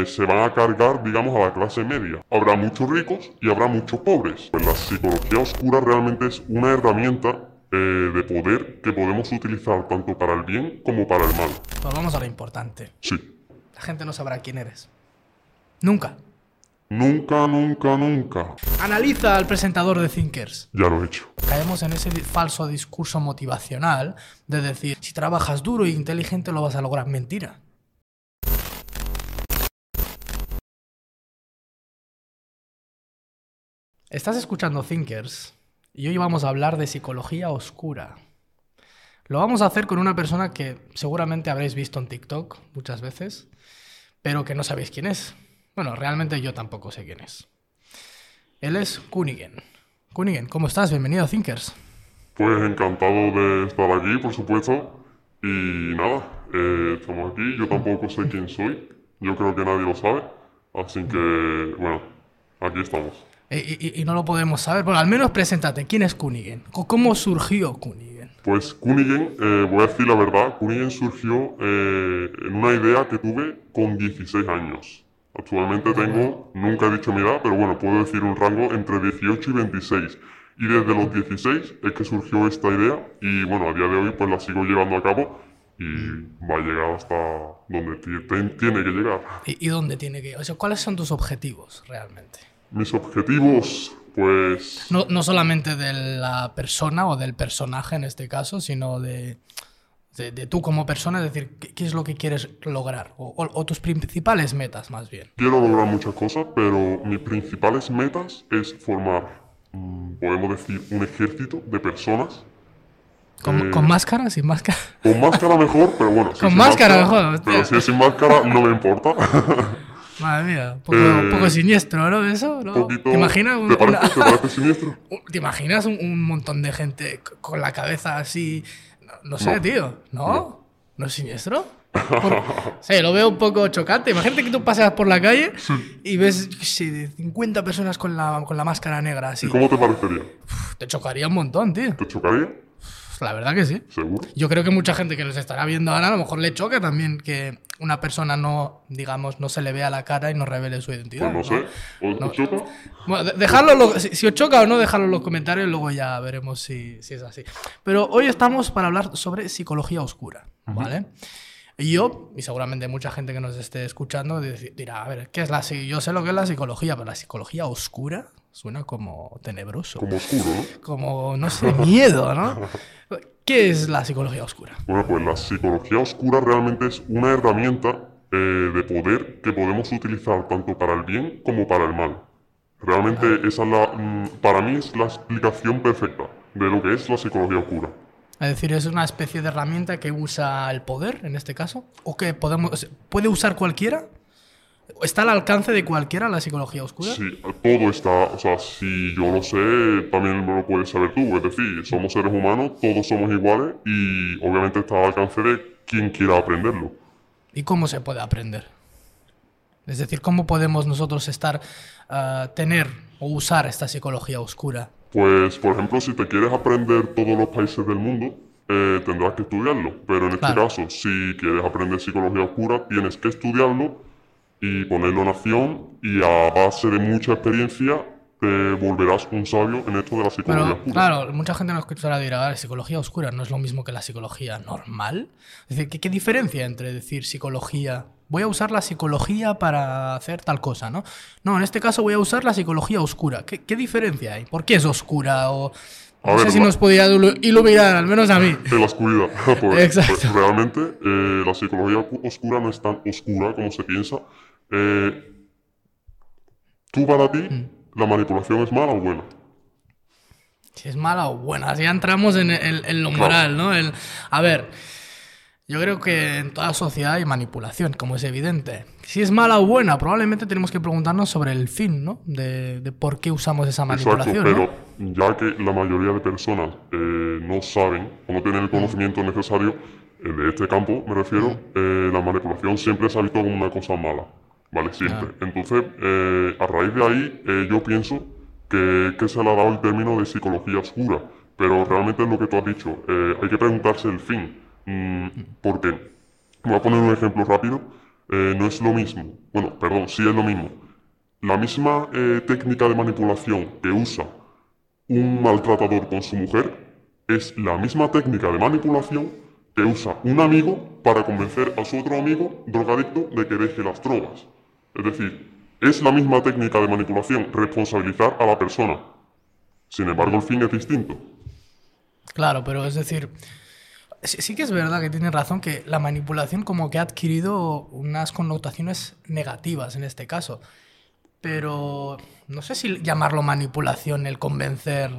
que se van a cargar, digamos, a la clase media. Habrá muchos ricos y habrá muchos pobres. Pues la psicología oscura realmente es una herramienta eh, de poder que podemos utilizar tanto para el bien como para el mal. Pues vamos a lo importante. Sí. La gente no sabrá quién eres. Nunca. Nunca, nunca, nunca. Analiza al presentador de Thinkers. Ya lo he hecho. Caemos en ese falso discurso motivacional de decir, si trabajas duro e inteligente lo vas a lograr. Mentira. Estás escuchando Thinkers y hoy vamos a hablar de psicología oscura. Lo vamos a hacer con una persona que seguramente habréis visto en TikTok muchas veces, pero que no sabéis quién es. Bueno, realmente yo tampoco sé quién es. Él es Kunigen. Kunigen, ¿cómo estás? Bienvenido a Thinkers. Pues encantado de estar aquí, por supuesto. Y nada, eh, estamos aquí. Yo tampoco sé quién soy. Yo creo que nadie lo sabe. Así que, bueno, aquí estamos. Y, y- y no lo podemos saber, pero al menos preséntate. ¿Quién es Kunigen? ¿Cómo surgió Kunigen? Pues Kunigen, eh, voy a decir la verdad, Kunigen surgió eh, en una idea que tuve con 16 años. Actualmente tengo, nunca he dicho mi edad, pero bueno, puedo decir un rango entre 18 y 26. Y desde los 16 es que surgió esta idea y bueno, a día de hoy pues la sigo llevando a cabo y va a llegar hasta donde tiene que llegar. ¿Y, y dónde tiene que ir? O sea, ¿cuáles son tus objetivos realmente? Mis objetivos, pues... No, no solamente de la persona o del personaje en este caso, sino de, de, de tú como persona, es decir, ¿qué, qué es lo que quieres lograr? O, o- o tus principales metas, más bien. Quiero lograr muchas cosas, pero mis principales metas es formar, mm, podemos decir, un ejército de personas. ¿Con, Eh, con máscara? ¿Sin máscara? Con máscara mejor, pero bueno. si Con sin máscara mejor, hostia. Pero si es sin máscara, no me importa. Madre mía, un poco, Eh, poco siniestro, ¿no? Eso, ¿no? poquito- ¿Te imaginas? un- ¿Te parece, una- ¿Te parece siniestro? ¿Te imaginas un, un montón de gente con la cabeza así? No, no sé, No. tío. ¿No? ¿No, es siniestro? Por- sí, lo veo un poco chocante. Imagínate que tú pasas por la calle y ves de 50 personas con la, con la máscara negra así. ¿Y cómo te parecería? Uf, Te chocaría un montón, tío. ¿Te chocaría? La verdad que sí. ¿Seguro? Yo creo que mucha gente que nos estará viendo ahora a lo mejor le choca también que una persona no, digamos, no se le vea la cara y no revele su identidad. Pues no sé. ¿Os, No. os choca? Bueno, de- dejadlo, en lo- si, si os choca o no, dejadlo en los comentarios y luego ya veremos si, si es así. Pero hoy estamos para hablar sobre psicología oscura, ¿vale? Y yo, y seguramente mucha gente que nos esté escuchando dirá, a ver, ¿qué es la Yo sé lo que es la psicología, pero la psicología oscura suena como tenebroso, Como oscuro, ¿no? como, no sé, miedo, ¿no? ¿Qué es la psicología oscura? Bueno, pues la psicología oscura realmente es una herramienta eh, de poder que podemos utilizar tanto para el bien como para el mal. Realmente esa es la, mm, para mí es la explicación perfecta de lo que es la psicología oscura. Es decir, es una especie de herramienta que usa el poder, en este caso, o que podemos, puede usar cualquiera. ¿Está al alcance de cualquiera la psicología oscura? Sí, todo está, o sea, si yo lo sé, también lo puedes saber tú. Es decir, somos seres humanos, todos somos iguales y obviamente está al alcance de quien quiera aprenderlo. ¿Y cómo se puede aprender? Es decir, ¿cómo podemos nosotros estar, ah, tener o usar esta psicología oscura? Pues, por ejemplo, si te quieres aprender todos los países del mundo, eh, tendrás que estudiarlo. Pero en este Claro. caso, si quieres aprender psicología oscura, tienes que estudiarlo y ponerlo en acción y a base de mucha experiencia te volverás un sabio en esto de la psicología Pero, oscura. claro, mucha gente nos escuchará dirá, "Ah, psicología oscura no es lo mismo que la psicología normal. Es decir, ¿qué, qué diferencia entre decir psicología? Voy a usar la psicología para hacer tal cosa, ¿no? No, en este caso voy a usar la psicología oscura. ¿Qué, qué diferencia hay? ¿Por qué es oscura? O, A no sé ver, si la- nos podría ilu- iluminar, al menos a mí. En la oscuridad. Pues, Exacto. pues, realmente eh, la psicología oscura no es tan oscura como se piensa. Eh, tú para ti, Mm. la manipulación es mala o buena. Si es mala o buena. Ya entramos en, en lo moral, ¿no? El- a ver, yo creo que en toda sociedad hay manipulación, como es evidente. Si es mala o buena, probablemente tenemos que preguntarnos sobre el fin, ¿no? De, de por qué usamos esa Exacto, manipulación, ¿no? pero ya que la mayoría de personas eh, no saben o no tienen el conocimiento necesario eh, de este campo, me refiero, eh, la manipulación siempre se ha visto como una cosa mala, ¿vale? Siempre. Entonces, eh, a raíz de ahí, eh, yo pienso que, que se le ha dado el término de psicología oscura, pero realmente es lo que tú has dicho, eh, hay que preguntarse el fin, Mm, porque, voy a poner un ejemplo rápido, eh, no es lo mismo. Bueno, perdón, sí es lo mismo. La misma eh, técnica de manipulación que usa un maltratador con su mujer es la misma técnica de manipulación que usa un amigo para convencer a su otro amigo drogadicto de que deje las drogas. Es decir, es la misma técnica de manipulación, responsabilizar a la persona. Sin embargo, el fin es distinto. Claro, pero es decir, sí, que es verdad que tiene razón que la manipulación como que ha adquirido unas connotaciones negativas en este caso. Pero no sé si llamarlo manipulación el convencer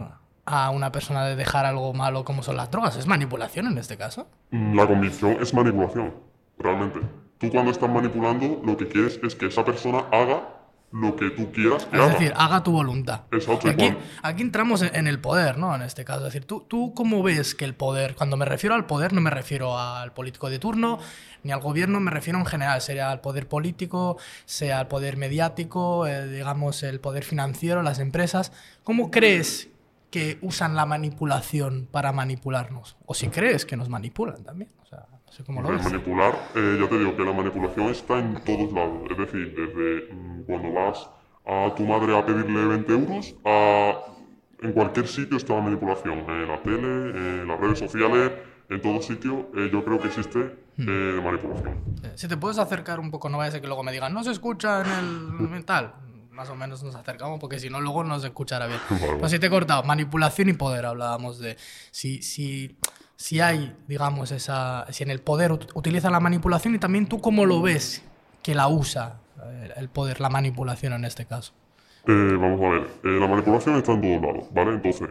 a una persona de dejar algo malo como son las drogas. ¿Es manipulación en este caso? La convicción es manipulación, realmente. Tú cuando estás manipulando lo que quieres es que esa persona haga lo que tú quieras Es decir, haga tu voluntad. Exacto. Aquí, aquí entramos en el poder, ¿no? En este caso. Es decir, ¿tú, ¿tú cómo ves que el poder, cuando me refiero al poder, no me refiero al político de turno, ni al gobierno, me refiero en general, sea al poder político, sea al poder mediático, eh, digamos, el poder financiero, las empresas. ¿Cómo crees que usan la manipulación para manipularnos? O si crees que nos manipulan también. O sea, Manipular, eh, ya te digo que la manipulación está en todos lados. Es decir, desde mm, cuando vas a tu madre a pedirle 20 euros, a, en cualquier sitio está la manipulación. En la tele, en las redes sociales, en todo sitio, eh, yo creo que existe hmm. eh, manipulación. Si te puedes acercar un poco, no vaya a ser que luego me digan, no se escucha en el mental. Más o menos nos acercamos porque si no, luego no se escuchará bien. Pues si te he cortado, manipulación y poder hablábamos de. Si, si si hay, digamos, esa, si en el poder utiliza la manipulación y también tú cómo lo ves que la usa eh, el poder, la manipulación en este caso. Eh, vamos a ver, eh, la manipulación está en todos lados, ¿vale? Entonces,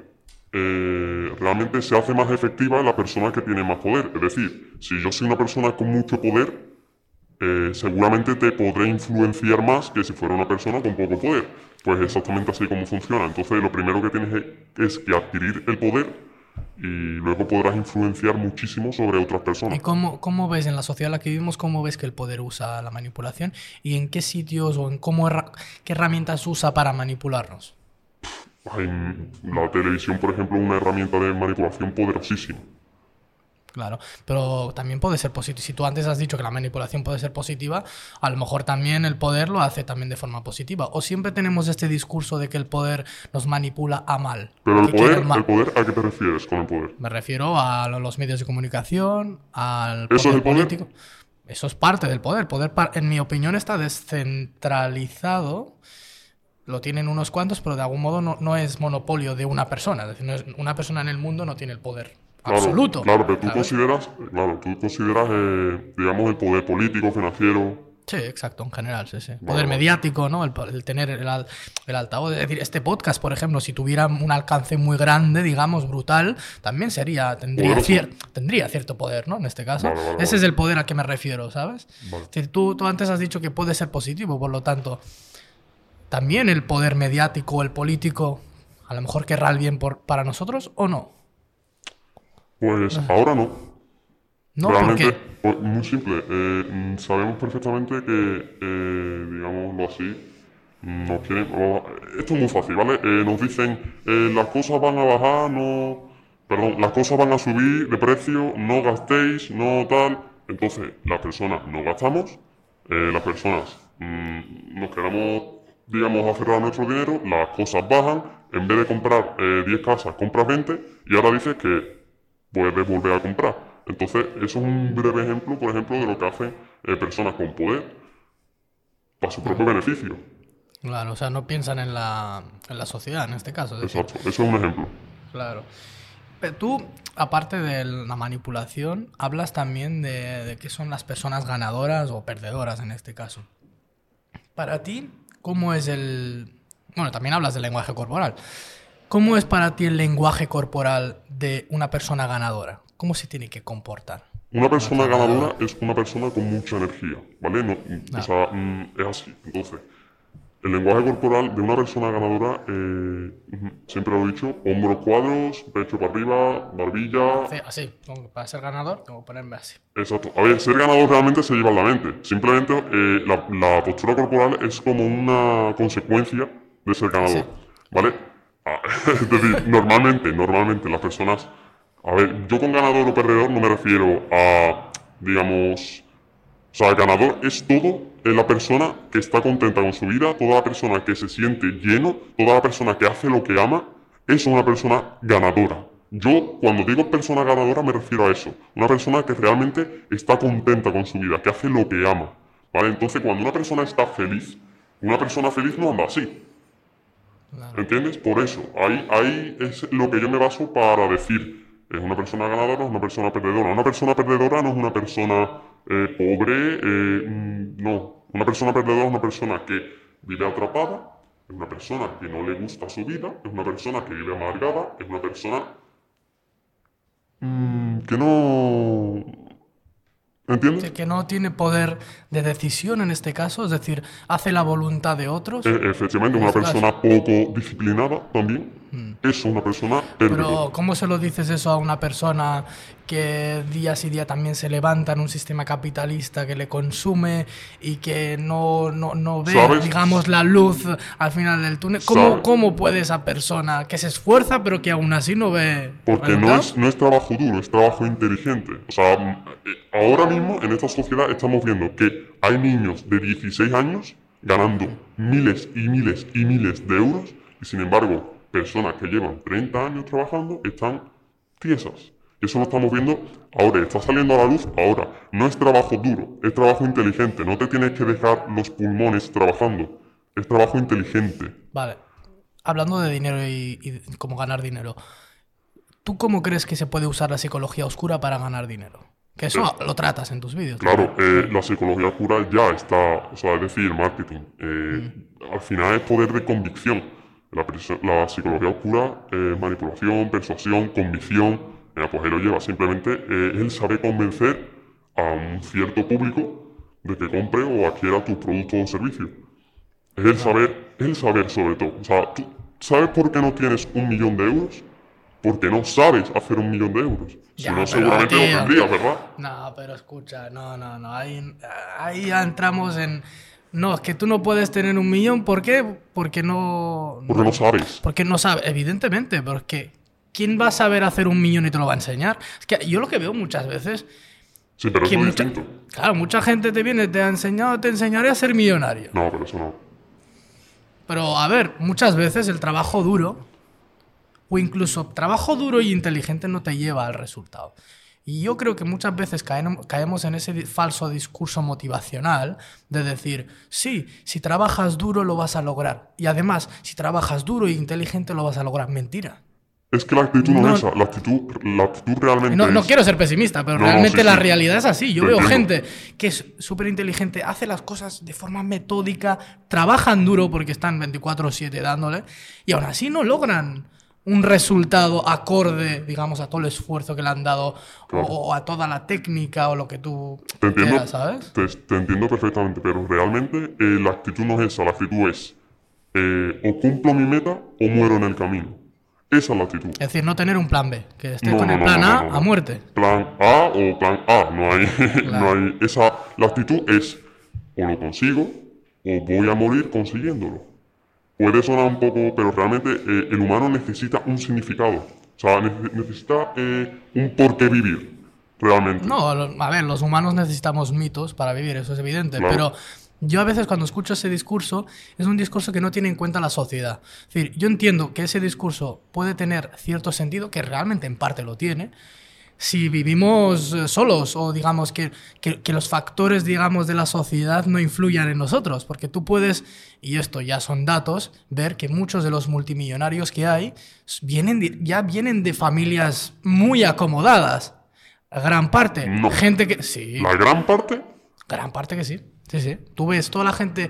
realmente se hace más efectiva la persona que tiene más poder. Es decir, si yo soy una persona con mucho poder, seguramente te podré influenciar más que si fuera una persona con poco poder. Pues exactamente así como funciona. Entonces, lo primero que tienes es que adquirir el poder y luego podrás influenciar muchísimo sobre otras personas. ¿Y cómo, cómo, ves en la sociedad en la que vivimos, cómo ves que el poder usa la manipulación y en qué sitios o en cómo qué herramientas usa para manipularnos? la televisión, por ejemplo, es una herramienta de manipulación poderosísima. Claro, pero también puede ser positivo. Si tú antes has dicho que la manipulación puede ser positiva, a lo mejor también el poder lo hace también de forma positiva. O siempre tenemos este discurso de que el poder nos manipula a mal. Pero el poder, el poder, ¿a qué te refieres con el poder? Me refiero a los medios de comunicación, al poder ¿Eso es el político. Eso es parte del poder. Poder, en mi opinión, está descentralizado lo tienen unos cuantos, pero de algún modo no, no, es monopolio de una persona. Es decir, una persona en el mundo no tiene el poder absoluto. Claro, pero tú consideras, claro, tú consideras, eh, digamos, el poder político, financiero. Sí, exacto, en general, sí, sí. Poder mediático, ¿no? El, tener el, el, altavoz. Es decir, este podcast, por ejemplo, si tuviera un alcance muy grande, digamos, brutal, también sería, tendría, tendría cierto poder, ¿no? En este caso. Ese es el poder a que me refiero, ¿sabes? Es decir, tú, tú antes has dicho que puede ser positivo, por lo tanto, también el poder mediático, el político, a lo mejor querrá el bien por, para nosotros o no. Pues ahora no. No, Realmente, pues, muy simple. Eh, sabemos perfectamente que, eh, digámoslo así, nos quieren. Esto es muy fácil, ¿vale? Eh, nos dicen las cosas van a bajar, no. Perdón, las cosas van a subir de precio, no gastéis, no tal. Entonces, las personas no gastamos, las personas mm, nos quedamos, digamos, aferrados a nuestro dinero, las cosas bajan, en vez de comprar 10 casas, compras 20 y ahora dices que puedes volver a comprar. Entonces, eso es un breve ejemplo, por ejemplo, de lo que hacen eh, personas con poder para su propio beneficio. Claro, o sea, no piensan en la, en la sociedad en este caso. Exacto, eso es un ejemplo. Claro. Pero tú, aparte de la manipulación, hablas también de, de qué son las personas ganadoras o perdedoras en este caso. Para ti, ¿cómo es el... Bueno, también hablas del lenguaje corporal. ¿Cómo es para ti el lenguaje corporal de una persona ganadora? ¿Cómo se tiene que comportar? Una persona ganadora es una persona con mucha energía, ¿vale? No, O sea, mm, es así. Entonces, el lenguaje corporal de una persona ganadora, eh, siempre lo he dicho, hombros cuadros, pecho para arriba, barbilla. Así, para ser ganador, tengo que ponerme así. Exacto. A ver, ser ganador realmente se lleva a la mente. Simplemente eh, la, postura corporal es como una consecuencia de ser ganador, ¿vale? Ah, es decir, normalmente, normalmente las personas... A ver, yo con ganador o perdedor no me refiero a, digamos, O sea, ganador es todo la persona que está contenta con su vida, toda la persona que se siente lleno, toda la persona que hace lo que ama, es una persona ganadora. Yo, cuando digo persona ganadora, me refiero a eso. Una persona que realmente está contenta con su vida, que hace lo que ama. ¿Vale? Entonces, cuando una persona está feliz, una persona feliz no anda así. ¿Entiendes? Por eso, ahí, ahí es lo que yo me baso para decir, es una persona ganadora o es una persona perdedora. Una persona perdedora no es una persona eh, pobre, eh, mm, no. Una persona perdedora es una persona que vive atrapada, es una persona que no le gusta su vida, es una persona que vive amargada, es una persona mm, que no ¿Entiendes? Que no tiene poder de decisión en este caso, es decir, hace la voluntad de otros. E, efectivamente, una persona poco disciplinada también. Es una persona... Pero, ¿cómo se lo dices eso a una persona que día y día también se levanta en un sistema capitalista que le consume y que no, no, no ve, digamos, la luz al final del túnel? ¿Cómo, ¿Cómo, puede esa persona que se esfuerza pero que aún así no ve... Porque no es, no es trabajo duro, es trabajo inteligente. O sea, eh, ahora mismo en esta sociedad estamos viendo que hay niños de 16 años ganando miles y miles y miles de euros y sin embargo personas que llevan 30 años trabajando están tiesas. Eso lo estamos viendo ahora, está saliendo a la luz ahora. No es trabajo duro, es trabajo inteligente. No te tienes que dejar los pulmones trabajando. Es trabajo inteligente. Vale. Hablando de dinero y, cómo ganar dinero, ¿tú cómo crees que se puede usar la psicología oscura para ganar dinero? Que eso eh, lo tratas en tus vídeos. Claro, eh, la psicología oscura ya está, o sea, es decir, marketing. Eh, mm. Al final es poder de convicción. La, la psicología oscura es manipulación, persuasión, convicción pues él lo lleva. Simplemente eh, él sabe convencer a un cierto público de que compre o adquiera tu producto o servicio. Es el saber, el saber sobre todo. O sea, ¿tú sabes por qué no tienes un millón de euros? Porque no sabes hacer un millón de euros. si no, seguramente lo tendrías, ¿verdad? No, pero escucha, no, no, no. Ahí, ahí ya entramos en... No, es que tú no puedes tener un millón. ¿Por qué? Porque no... Porque no, sabes. Porque no sabes, evidentemente. Pero es que ¿quién va a saber hacer un millón y te lo va a enseñar? Es que yo lo que veo muchas veces. Sí, pero es muy distinto. Claro, mucha gente te viene, te ha enseñado, te enseñaré a ser millonario. No, pero eso no. Pero a ver, muchas veces el trabajo duro, o incluso trabajo duro y inteligente, no te lleva al resultado. Y yo creo que muchas veces caemos en ese falso discurso motivacional de decir, sí, si trabajas duro lo vas a lograr. Y además, si trabajas duro e inteligente lo vas a lograr. Mentira. Es que la actitud no, es esa, la actitud, la actitud realmente no, no quiero ser pesimista, pero realmente la realidad es así. Yo veo gente que es súper inteligente, hace las cosas de forma metódica, trabajan duro porque están 24/7 dándole, y aún así no logran un resultado acorde, digamos, a todo el esfuerzo que le han dado o, a toda la técnica o lo que tú te entiendo, ¿sabes? Te, entiendo perfectamente, pero realmente eh, la actitud no es esa, la actitud es eh, o cumplo mi meta o muero en el camino. Esa es la actitud. Es decir, no tener un plan B, que esté con el plan A a muerte. Plan A o plan A, no hay, no hay. Esa, la actitud es o lo consigo o voy a morir consiguiéndolo. Puede sonar un poco, pero realmente eh, el humano necesita un significado. O sea, necesita eh, un por qué vivir, realmente. No, a ver, los humanos necesitamos mitos para vivir, eso es evidente, pero yo a veces cuando escucho ese discurso es un discurso que no tiene en cuenta la sociedad. Es decir, yo entiendo que ese discurso puede tener cierto sentido, que realmente en parte lo tiene, si vivimos eh, solos o digamos que, que, los factores digamos de la sociedad no influyan en nosotros, porque tú puedes, y esto ya son datos, ver que muchos de los multimillonarios que hay vienen ya vienen de familias muy acomodadas. Gran parte. Gente que... Sí. ¿La gran parte? Gran parte que sí. Sí, sí. Tú ves toda la gente.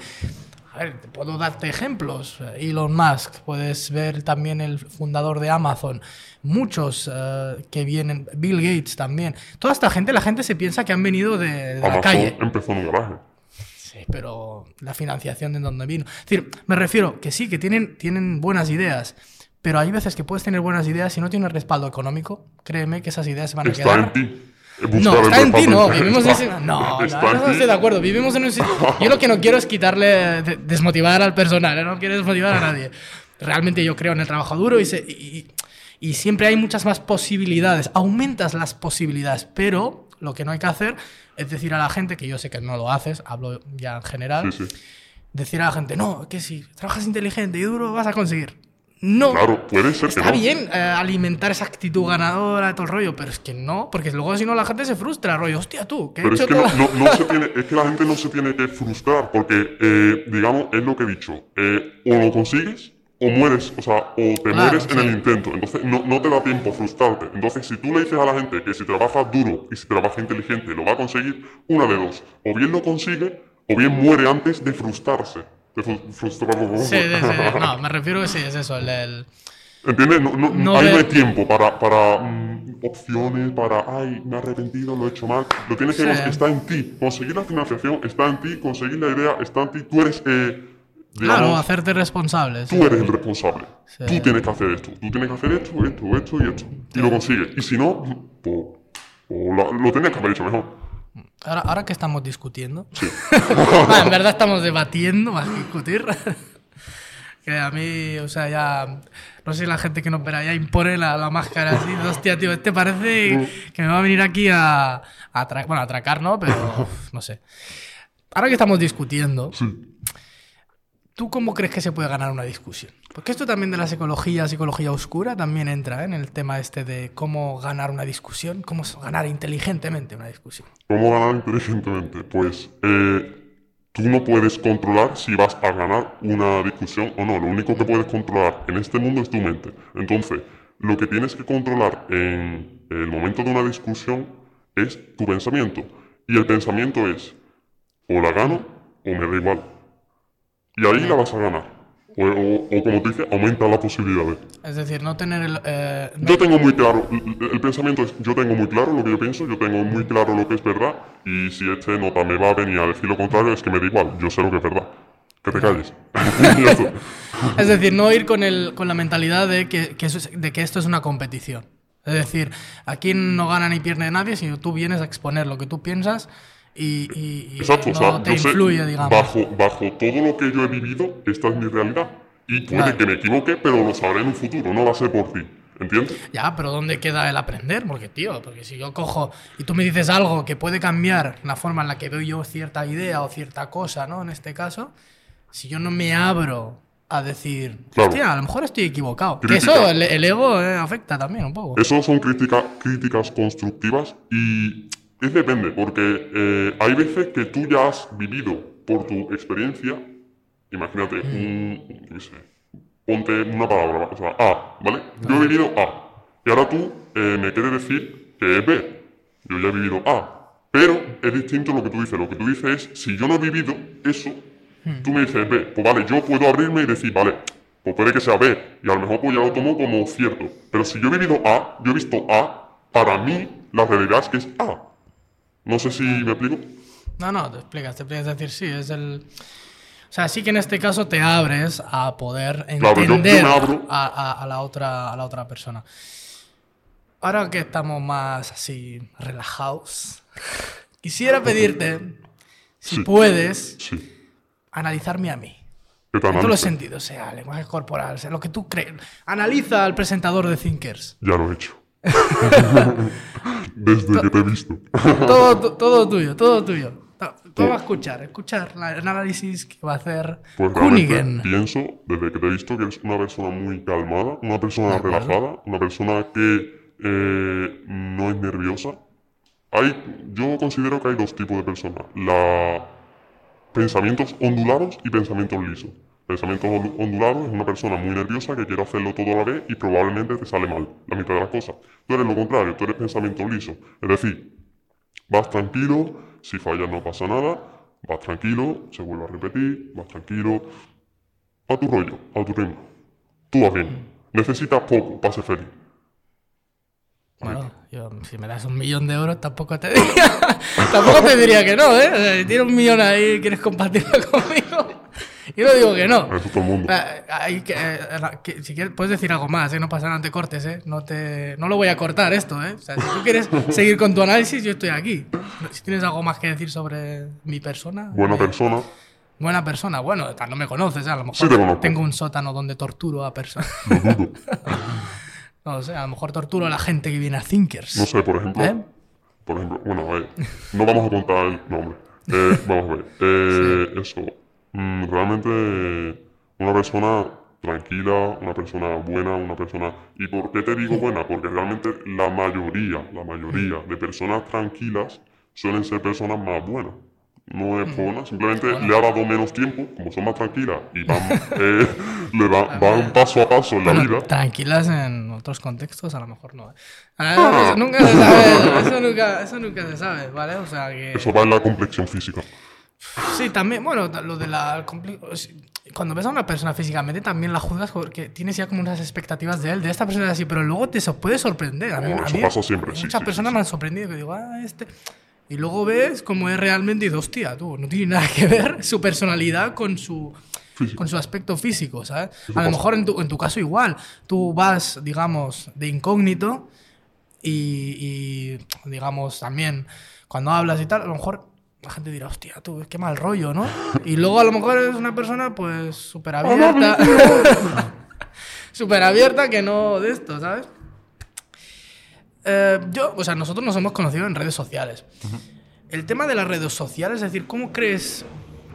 A ver, te puedo darte ejemplos. Elon Musk, puedes ver también el fundador de Amazon. Muchos eh, que vienen, Bill Gates también. Toda esta gente, la gente se piensa que han venido de, la calle. empezó en un garaje. Sí, pero la financiación de dónde vino. Es decir, me refiero que sí, que tienen, tienen buenas ideas. Pero hay veces que puedes tener buenas ideas si no tienes respaldo económico. Créeme que esas ideas se van a Está quedar. En ti. No, está en ti, no. Vivimos en ese... No, no, no, estoy de acuerdo. Vivimos en un sitio... Yo lo que no quiero es quitarle, desmotivar al personal, ¿eh? no quiero desmotivar a nadie. Realmente yo creo en el trabajo duro y, y, y siempre hay muchas más posibilidades. Aumentas las posibilidades, pero lo que no hay que hacer es decir a la gente, que yo sé que no lo haces, hablo ya en general, Sí, sí. decir a la gente, no, que si trabajas inteligente y duro vas a conseguir. No. Claro, puede ser que Está no. bien eh, alimentar esa actitud ganadora, todo el rollo, pero es que no, porque luego si no la gente se frustra, rollo, hostia tú, que he Pero es hecho que no, no- no se tiene, es que la gente no se tiene que frustrar, porque, eh, digamos, es lo que he dicho, eh, o lo consigues o mueres, o sea, o te Claro, mueres en sí. el intento. Entonces no, no te da tiempo frustrarte. Entonces, si tú le dices a la gente que si trabaja duro y si trabaja inteligente lo va a conseguir, una de dos. O bien lo consigue, o bien muere antes de frustrarse. De fru- frustrarse. Sí, sí, sí, no, me refiero que sí, es eso, el- el... ¿Entiendes? No, no- No ahí no ve- hay tiempo para, para mm, opciones, para, ay, me he arrepentido, lo he hecho mal. Lo tienes que, Sí. está en ti. Conseguir la financiación está en ti, conseguir la idea está en ti. Tú eres, eh, digamos, Claro, hacerte responsable. sí. tú eres el responsable. Sí. Tú tienes que hacer esto. Tú tienes que hacer esto, esto, esto y esto. Y lo consigues. Y si no, pues, pues lo, lo tenías que haber hecho mejor. Ahora, ahora que estamos discutiendo, Ah, en verdad estamos debatiendo más que discutir. que a mí, o sea, ya. No sé si la gente que nos verá ya impone la, la máscara así. Hostia, tío, este parece que me va a venir aquí a. a bueno, a atracar, ¿no? Pero no sé. Ahora que estamos discutiendo, Sí. ¿Tú cómo crees que se puede ganar una discusión? Porque esto también de la psicología, psicología oscura, también entra ¿eh? en el tema este de cómo ganar una discusión, cómo ganar inteligentemente una discusión. ¿Cómo ganar inteligentemente? Pues eh, tú no puedes controlar si vas a ganar una discusión o no. Lo único que puedes controlar en este mundo es tu mente. Entonces, lo que tienes que controlar en el momento de una discusión es tu pensamiento. Y el pensamiento es, o la gano o me da igual. Y ahí la vas a ganar. O, o- o como tú dices, aumenta las posibilidades. Es decir, no tener el. eh, no- Yo tengo muy claro, el el pensamiento es, yo tengo muy claro lo que yo pienso, yo tengo muy claro lo que es verdad, y si este nota me va a venir a decir lo contrario, es que me da igual, yo sé lo que es verdad. Que te calles. Es decir, no ir con, el, con la mentalidad de que, que eso es- de que esto es una competición. Es decir, aquí no gana ni pierde nadie, sino tú vienes a exponer lo que tú piensas y, y- y Exacto, o no sea, te yo sé, influye, digamos. bajo, bajo todo lo que yo he vivido, esta es mi realidad. Y puede Claro. que me equivoque, pero lo sabré en un futuro, no va a ser por ti. ¿Entiendes? Ya, pero ¿dónde queda el aprender? Porque, tío, porque si yo cojo y tú me dices algo que puede cambiar la forma en la que veo yo cierta idea o cierta cosa, ¿no? En este caso, si yo no me abro a decir, Claro. hostia, a lo mejor estoy equivocado. Que eso, el, el ego eh, afecta también un poco. Eso son crítica- críticas constructivas y es depende, porque eh, hay veces que tú ya has vivido por tu experiencia, imagínate, un, yo qué sé, ponte una palabra, o sea, A, ¿vale? Yo he vivido A, y ahora tú eh, me quieres decir que es B, yo ya he vivido A, pero es distinto lo que tú dices, lo que tú dices es, si yo no he vivido eso, tú me dices B, pues vale, yo puedo abrirme y decir, vale, pues puede que sea B, y a lo mejor pues ya lo tomo como cierto. Pero si yo he vivido A, yo he visto A, para mí la realidad es que es A. No sé si me explico. No, no, te explicas, te explicas. Es decir, sí, es el. O sea, sí que en este caso te abres a poder Claro, yo- yo entender a, a- a la otra, a la otra persona. Ahora que estamos más así relajados, quisiera pedirte, si Sí. puedes, Sí. analizarme a mí. ¿Qué tal, En todos los sentidos, sea lenguaje corporal, sea lo que tú crees. Analiza al presentador de Thinkers. Ya lo he hecho. Desde que te he visto. Todo, todo tuyo, todo tuyo. To- Todo va a escuchar, escuchar el análisis que va a hacer Pues realmente Hoonigan. pienso, desde que te he visto, que eres una persona muy calmada, una persona relajada, una persona que eh, no es nerviosa. Hay, yo considero que hay dos tipos de personas. La, pensamientos ondulados y pensamientos lisos. Pensamientos ondu- ondulados es una persona muy nerviosa que quiere hacerlo todo a la vez y probablemente te sale mal la mitad de las cosas. Tú eres lo contrario, tú eres pensamiento liso. Es decir, vas tranquilo, si fallas no pasa nada, vas tranquilo, se vuelve a repetir, vas tranquilo, a tu rollo, a tu ritmo. Tú vas bien. Necesitas poco para ser feliz. Bueno, yo, si me das un millón de euros tampoco te diría, tampoco te diría que no, ¿eh? Si tienes un millón ahí y quieres compartirlo conmigo, yo no digo que no. Eso todo el mundo. Eh, hay que, eh, que- si quieres, puedes decir algo más, ¿eh? No pasa nada, no te cortes, ¿eh? No, te, no lo voy a cortar esto, ¿eh? O sea, si tú quieres seguir con tu análisis, yo estoy aquí. Si tienes algo más que decir sobre mi persona. Buena eh, persona. Buena persona, bueno, no me conoces, ¿eh? a lo mejor Sí te tengo un sótano donde torturo a personas. no sé, a lo mejor torturo a la gente que viene a Thinkers. No sé, por ejemplo, ¿Eh? por ejemplo, bueno, a ver, no vamos a contar el nombre. Eh, vamos a ver, eh, eso, realmente una persona tranquila, una persona buena, una persona... ¿Y por qué te digo buena? Porque realmente la mayoría, la mayoría de personas tranquilas suelen ser personas más buenas. No es buena, simplemente le ha dado menos tiempo, como son más tranquilas y van, eh, le va- van paso a paso en la Bueno, vida. tranquilas en otros contextos, a lo mejor no. Ah, eso nunca se sabe, eso nunca, eso nunca se sabe, ¿vale? O sea que... Eso va en la complexión física. Sí, también, bueno, lo de la... Cuando ves a una persona físicamente también la juzgas porque tienes ya como unas expectativas de él, de esta persona es así, pero luego te so- puede sorprender. A mí, No, a eso mí siempre, Muchas sí, personas sí, me han sorprendido que digo, ah, este... Y luego ves cómo es realmente y hostia, tú, no tiene nada que ver su personalidad con su, Físico. con su aspecto físico, ¿sabes? Eso A lo pasa. mejor en tu, en tu caso igual, tú vas, digamos, de incógnito y, y, digamos, también cuando hablas y tal, a lo mejor la gente dirá, hostia, tú, qué mal rollo, ¿no? Y luego a lo mejor eres una persona, pues, súper abierta. súper abierta que no de esto, ¿sabes? Eh, yo, o sea, nosotros nos hemos conocido en redes sociales. El tema de las redes sociales, es decir, ¿cómo crees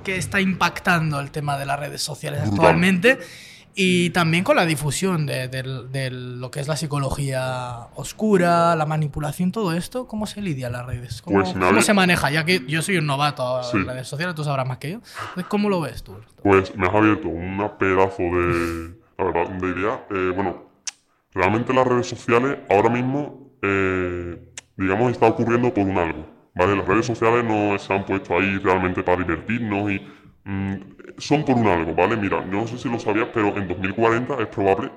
que está impactando el tema de las redes sociales Brutal. actualmente? Y también con la difusión de, de lo que es la psicología oscura, la manipulación, todo esto, ¿cómo se lidia en las redes? ¿Cómo, Pues cómo se maneja? Ya que yo soy un novato Sí. en redes sociales, tú sabrás más que yo. Entonces, ¿Cómo lo ves tú? Pues me has abierto una pedazo de, la verdad, de idea. Eh, bueno, realmente las redes sociales ahora mismo, eh, digamos, está ocurriendo por un algo. ¿Vale? Las redes sociales no se han puesto ahí realmente para divertirnos y mm, son por un algo, ¿vale? Mira, no sé si lo sabías, pero en 2040 es probable,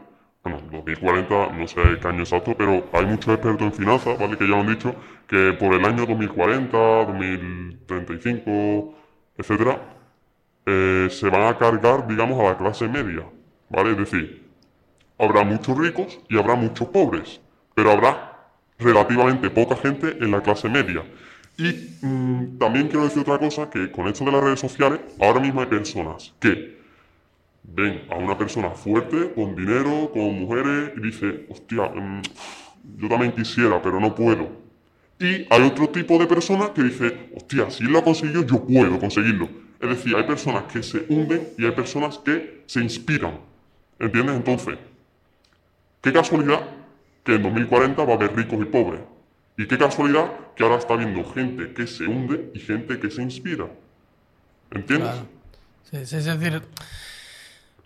bueno, 2040 no sé qué año exacto, pero hay muchos expertos en finanzas, ¿vale? Que ya han dicho, que por el año 2040, 2035, etcétera, eh, se van a cargar, digamos, a la clase media, ¿vale? Es decir, habrá muchos ricos y habrá muchos pobres, pero habrá relativamente poca gente en la clase media. Y mm, también quiero decir otra cosa, que con esto de las redes sociales, ahora mismo hay personas que ven a una persona fuerte, con dinero, con mujeres, y dice, hostia, mm, yo también quisiera, pero no puedo. Y hay otro tipo de personas que dice, hostia, si él lo ha conseguido, yo puedo conseguirlo. Es decir, hay personas que se hunden y hay personas que se inspiran. ¿Entiendes? Entonces, qué casualidad que en 2040 va a haber ricos y pobres. Y qué casualidad que ahora está habiendo gente que se hunde y gente que se inspira. ¿Entiendes? Sí, sí, es decir,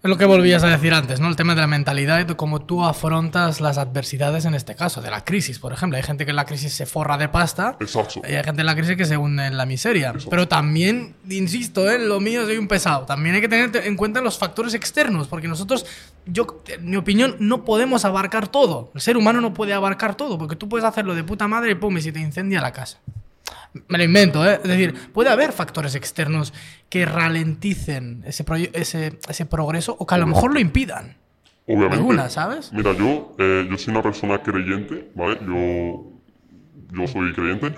es lo que volvías a decir antes, ¿no? El tema de la mentalidad y de cómo tú afrontas las adversidades en este caso, de la crisis, por ejemplo. Hay gente que en la crisis se forra de pasta Exacto. y hay gente en la crisis que se hunde en la miseria. Pero también, insisto, ¿eh? lo mío soy un pesado. También hay que tener en cuenta los factores externos, porque nosotros, yo, en mi opinión, no podemos abarcar todo. El ser humano no puede abarcar todo, porque tú puedes hacerlo de puta madre y pum, y se te incendia la casa. Me lo invento, ¿eh? Es decir, puede haber factores externos que ralenticen ese, ese, ese progreso o que a lo mejor lo impidan. Obviamente. De una, ¿sabes? Mira, yo, eh, yo soy una persona creyente, ¿vale? Yo, yo soy creyente.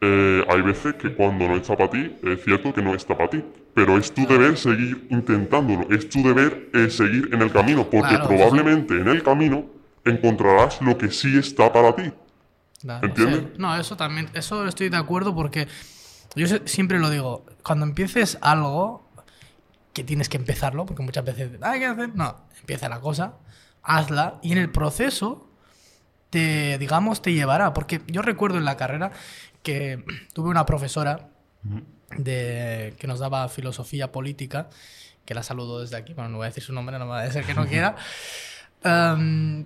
Eh, hay veces que cuando no está para ti, es cierto que no está para ti. Pero es tu deber seguir intentándolo. Es tu deber eh, seguir en el camino. Porque Claro, probablemente en el camino encontrarás lo que sí está para ti. Claro, ¿Entiendes? sí. No, eso también, eso estoy de acuerdo porque yo siempre lo digo, cuando empieces algo, que tienes que empezarlo, porque muchas veces, "Ah, ¿qué hacer? No, empieza la cosa, hazla y en el proceso te, digamos, te llevará. Porque yo recuerdo en la carrera que tuve una profesora de, que nos daba filosofía política, que la saludo desde aquí, bueno, no voy a decir su nombre, no va a ser que no quiera.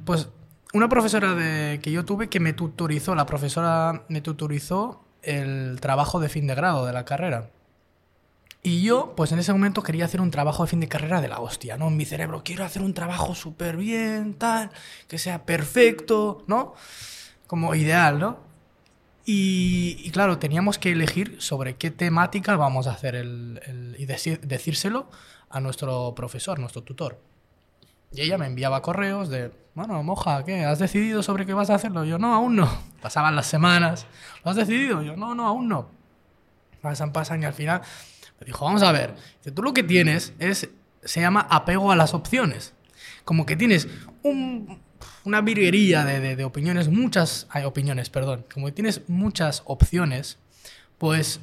Pues una profesora de, que yo tuve que me tutorizó, la profesora me tutorizó el trabajo de fin de grado de la carrera. Y yo, pues en ese momento quería hacer un trabajo de fin de carrera de la hostia, ¿no? En mi cerebro, quiero hacer un trabajo súper bien, tal, que sea perfecto, ¿no? Como ideal, ¿no? Y, claro, teníamos que elegir sobre qué temática vamos a hacer el, y decírselo a nuestro profesor, nuestro tutor. Y ella me enviaba correos de, bueno, moja, ¿qué? ¿Has decidido sobre qué vas a hacerlo? Yo, no, aún no. Pasaban las semanas. ¿Lo has decidido? Yo, no, no, aún no. Pasan, pasan y al final me dijo, vamos a ver, dice, tú lo que tienes es, se llama apego a las opciones. Como que tienes un, una virguería de, de- opiniones, muchas ay, opiniones, perdón, como tienes muchas opciones, pues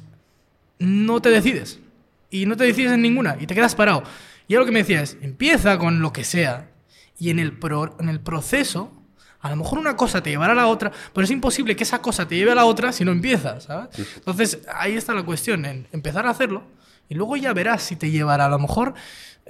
no te decides. Y no te decides en ninguna y te quedas parado. Y lo que me decía es, empieza con lo que sea y en el, pro- en el proceso, a lo mejor una cosa te llevará a la otra, pero es imposible que esa cosa te lleve a la otra si no empiezas, ¿sabes? Entonces ahí está la cuestión, en empezar a hacerlo y luego ya verás si te llevará. A lo mejor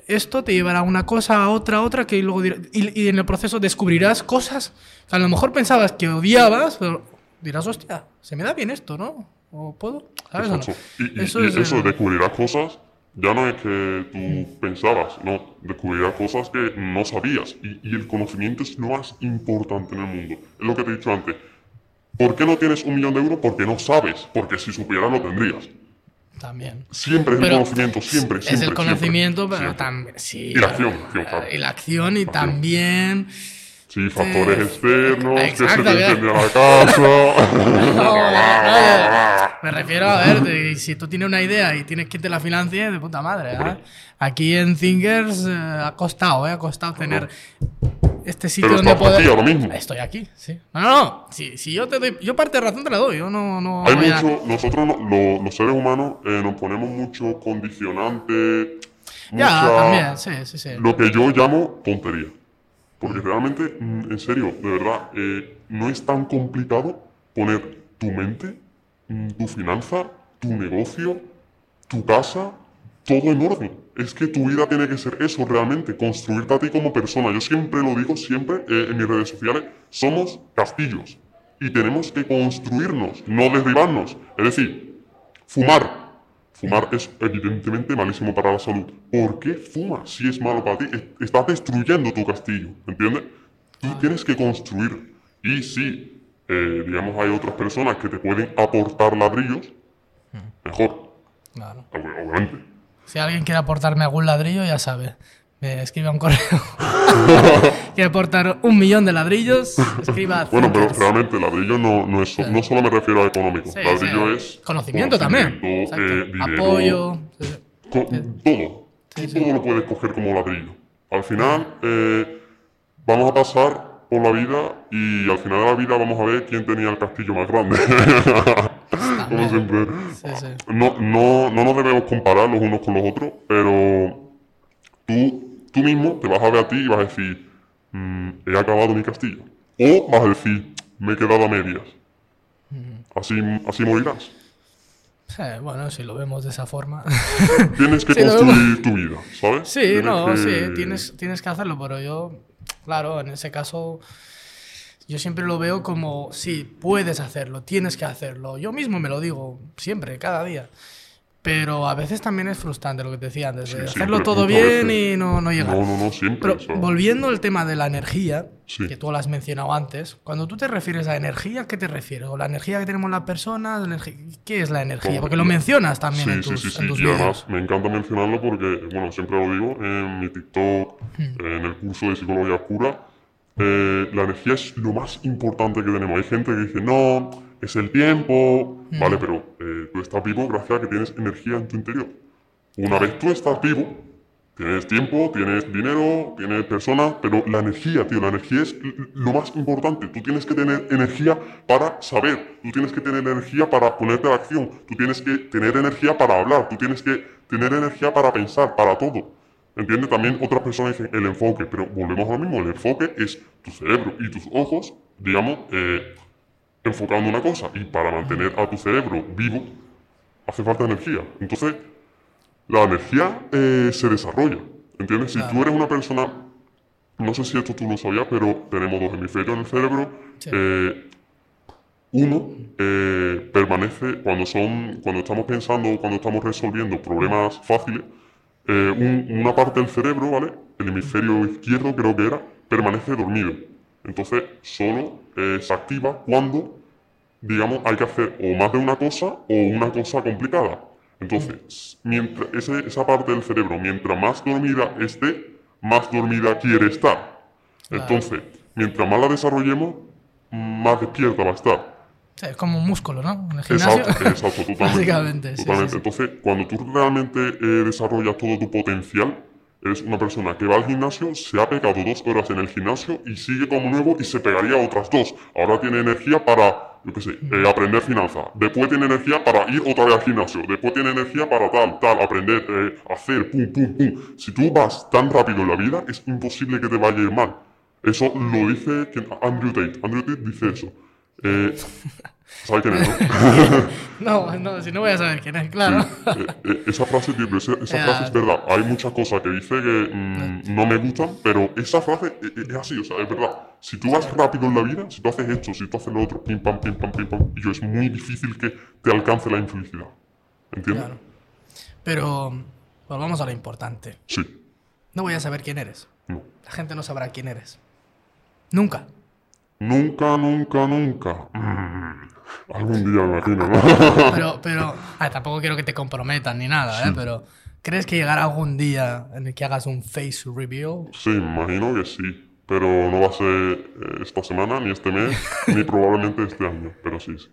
esto te llevará a una cosa, a otra, a otra, que luego dir- y, y en el proceso descubrirás cosas que a lo mejor pensabas que odiabas, pero dirás, hostia, se me da bien esto, ¿no? ¿O puedo? ¿Sabes o no? Exacto. Y, y- Eso y es eso, el- descubrirás cosas, ya no es que tú pensabas, no, descubrirás cosas que no sabías. Y, y el conocimiento es lo más importante en el mundo. Es lo que te he dicho antes. ¿Por qué no tienes un millón de euros? Porque no sabes. Porque si supieras lo tendrías. También. Siempre es el Pero conocimiento, siempre, es siempre. el conocimiento, siempre, pero siempre. también. Sí, Y la acción, acción, claro. Y la acción y Acción. también. Sí, factores Sí. externos, que se te enciende la casa. Me refiero a ver, de- si tú tienes una idea y tienes que te la financie, de puta madre. ¿eh? Aquí en Thinkers eh, ha costado, ¿eh? Ha costado tener este sitio Pero donde poder. aquí ahora mismo. Estoy aquí, sí. No, no, no. Si, si yo te doy. Yo parte de razón te la doy. Yo no. no Hay a- mucho, nosotros no- lo- los seres humanos eh, nos ponemos mucho condicionante, Ya, mucha- también, sí, sí, sí. lo que yo llamo tontería. Porque realmente, mm, en serio, de verdad, eh, no es tan complicado poner tu mente, mm, tu finanza, tu negocio, tu casa, todo en orden. Es que tu vida tiene que ser eso realmente, construirte a ti como persona. Yo siempre lo digo, siempre eh, en mis redes sociales, somos castillos y tenemos que construirnos, no derribarnos. Es decir, fumar. Fumar es evidentemente malísimo para la salud. ¿Por qué fumas si es malo para ti? Es- Estás destruyendo tu castillo, ¿entiendes? Tú tienes que construir. Y si, eh, digamos, hay otras personas que te pueden aportar ladrillos, mejor, Claro. ob- obviamente. Si alguien quiere aportarme algún ladrillo, ya sabe. Me escribe un correo. quiere aportar un millón de ladrillos, escriba Bueno, pero realmente ladrillo no, no es no solo me refiero a económico. Sí, ladrillo sí. es Conocimiento también. conocimiento, eh, dinero, Apoyo. todo. Todo lo puedes coger como ladrillo. Al final eh, vamos a pasar por la vida y al final de la vida vamos a ver quién tenía el castillo más grande. como siempre. Sí, sí. No, no, no nos debemos comparar los unos con los otros, pero tú, tú mismo te vas a ver a ti y vas a decir, "Mm, he acabado mi castillo. O vas a decir, me he quedado a medias. Así, así morirás. Sí, bueno, si lo vemos de esa forma. Tienes que lo construir tu vida, ¿sabes? sí, Tienes no, que- sí, tienes, tienes que hacerlo, pero yo, claro, en ese caso, yo siempre lo veo como, sí, puedes hacerlo, tienes que hacerlo. Yo mismo me lo digo siempre, cada día. Pero a veces también es frustrante lo que te decía antes, de Sí, hacerlo siempre, todo bien y no, no llegar. No, no, no, siempre. Pero o sea, volviendo al tema de la energía, Sí. que tú lo has mencionado antes, cuando tú te refieres a energía, ¿qué te refieres? ¿O la energía que tenemos las personas? ¿Qué es la energía? Porque lo mencionas también Sí, en sí, tus, sí, en sí. tus Y vídeos. además me encanta mencionarlo porque, bueno, siempre lo digo en mi TikTok, Hmm. en el curso de psicología oscura, eh, la energía es lo más importante que tenemos. Hay gente que dice, no, es el tiempo, vale, pero eh, tú estás vivo gracias a que tienes energía en tu interior. Una vez tú estás vivo, tienes tiempo, tienes dinero, tienes personas, pero la energía, tío, la energía es lo más importante. Tú tienes que tener energía para saber, tú tienes que tener energía para ponerte a la acción, tú tienes que tener energía para hablar, tú tienes que tener energía para pensar, para todo. ¿Entiendes? También otras personas dicen el enfoque, pero volvemos a lo mismo, el enfoque es tu cerebro y tus ojos, digamos, eh, enfocando una cosa. Y para mantener a tu cerebro vivo, hace falta energía. Entonces, la energía eh, se desarrolla. ¿Entiendes? Si tú eres una persona, no sé si esto tú lo sabías, pero tenemos dos hemisferios en el cerebro. Sí. Eh, uno eh, permanece cuando son, cuando estamos pensando, cuando estamos resolviendo problemas fáciles, un- una parte del cerebro, ¿vale? El hemisferio izquierdo creo que era, permanece dormido. Entonces solo eh, se activa cuando, digamos, hay que hacer o más de una cosa o una cosa complicada. Entonces, mientras ese- esa parte del cerebro, mientras más dormida esté, más dormida quiere estar. Entonces, mientras más la desarrollemos, más despierta va a estar. Sí, es como un músculo, ¿no? En el gimnasio. Exacto, exacto, totalmente. Básicamente, sí, Totalmente. sí, sí. Entonces, cuando tú realmente eh, desarrollas todo tu potencial, es una persona que va al gimnasio, se ha pegado dos horas en el gimnasio y sigue como nuevo y se pegaría otras dos. Ahora tiene energía para, yo qué sé, eh, aprender finanzas. Después tiene energía para ir otra vez al gimnasio. Después tiene energía para tal, tal, aprender, eh, hacer, pum, pum, pum. Si tú vas tan rápido en la vida, es imposible que te vaya a ir mal. Eso lo dice. Andrew Tate. Andrew Tate dice eso. Eh, ¿Sabes quién es, no? no, no, si no voy a saber quién es, claro. Eh, eh, esa frase, tío, esa, esa frase es verdad. Hay muchas cosas que dice que mm, no me gustan, pero esa frase es, es así, o sea, es verdad. Si tú vas rápido en la vida, si tú haces esto, si tú haces lo otro, pim pam, pim pam, pim pam, y yo es muy difícil que te alcance la infelicidad. ¿Entiendes? Claro. Pero volvamos a lo importante. Sí. No voy a saber quién eres. No. La gente no sabrá quién eres. Nunca. Nunca, nunca, nunca. Mm, algún día me imagino, ¿no? Pero, pero ah, tampoco quiero que te comprometan ni nada, ¿eh? Pero ¿crees que llegará algún día en el que hagas un face reveal? Sí, imagino que sí. Pero no va a ser eh, esta semana, ni este mes, ni probablemente este año. Pero sí, sí.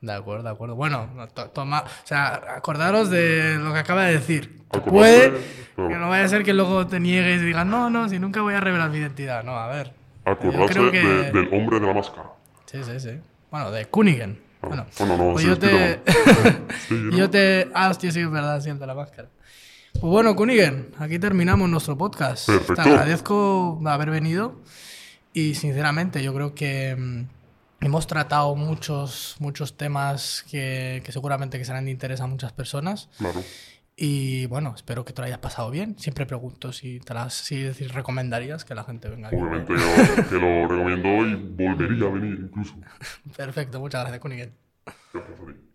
De acuerdo, de acuerdo. Bueno, to- toma, o sea, acordaros de lo que acaba de decir. Que Acordarse, puede, pero- que no vaya a ser que luego te niegues y digas, no, no, si nunca voy a revelar mi identidad. No, a ver. Acordarse que- de- del hombre de la máscara. Sí, sí, sí. Bueno, de Cunningham. Ah, Bueno, bueno, no, pues sí, yo te. Sí, yo te. Ah, hostia, sí, es verdad, siento la máscara. Pues bueno, Cunningham, aquí terminamos nuestro podcast. Perfecto. Te agradezco haber venido y sinceramente yo creo que mm, hemos tratado muchos, muchos temas que, que seguramente que serán de interés a muchas personas. Claro. Y bueno, espero que te lo hayas pasado bien. Siempre pregunto si te las si decir, recomendarías que la gente venga aquí. Obviamente yo que lo recomiendo y volvería a venir incluso. Perfecto, muchas gracias, Cunningham. Gracias a ti.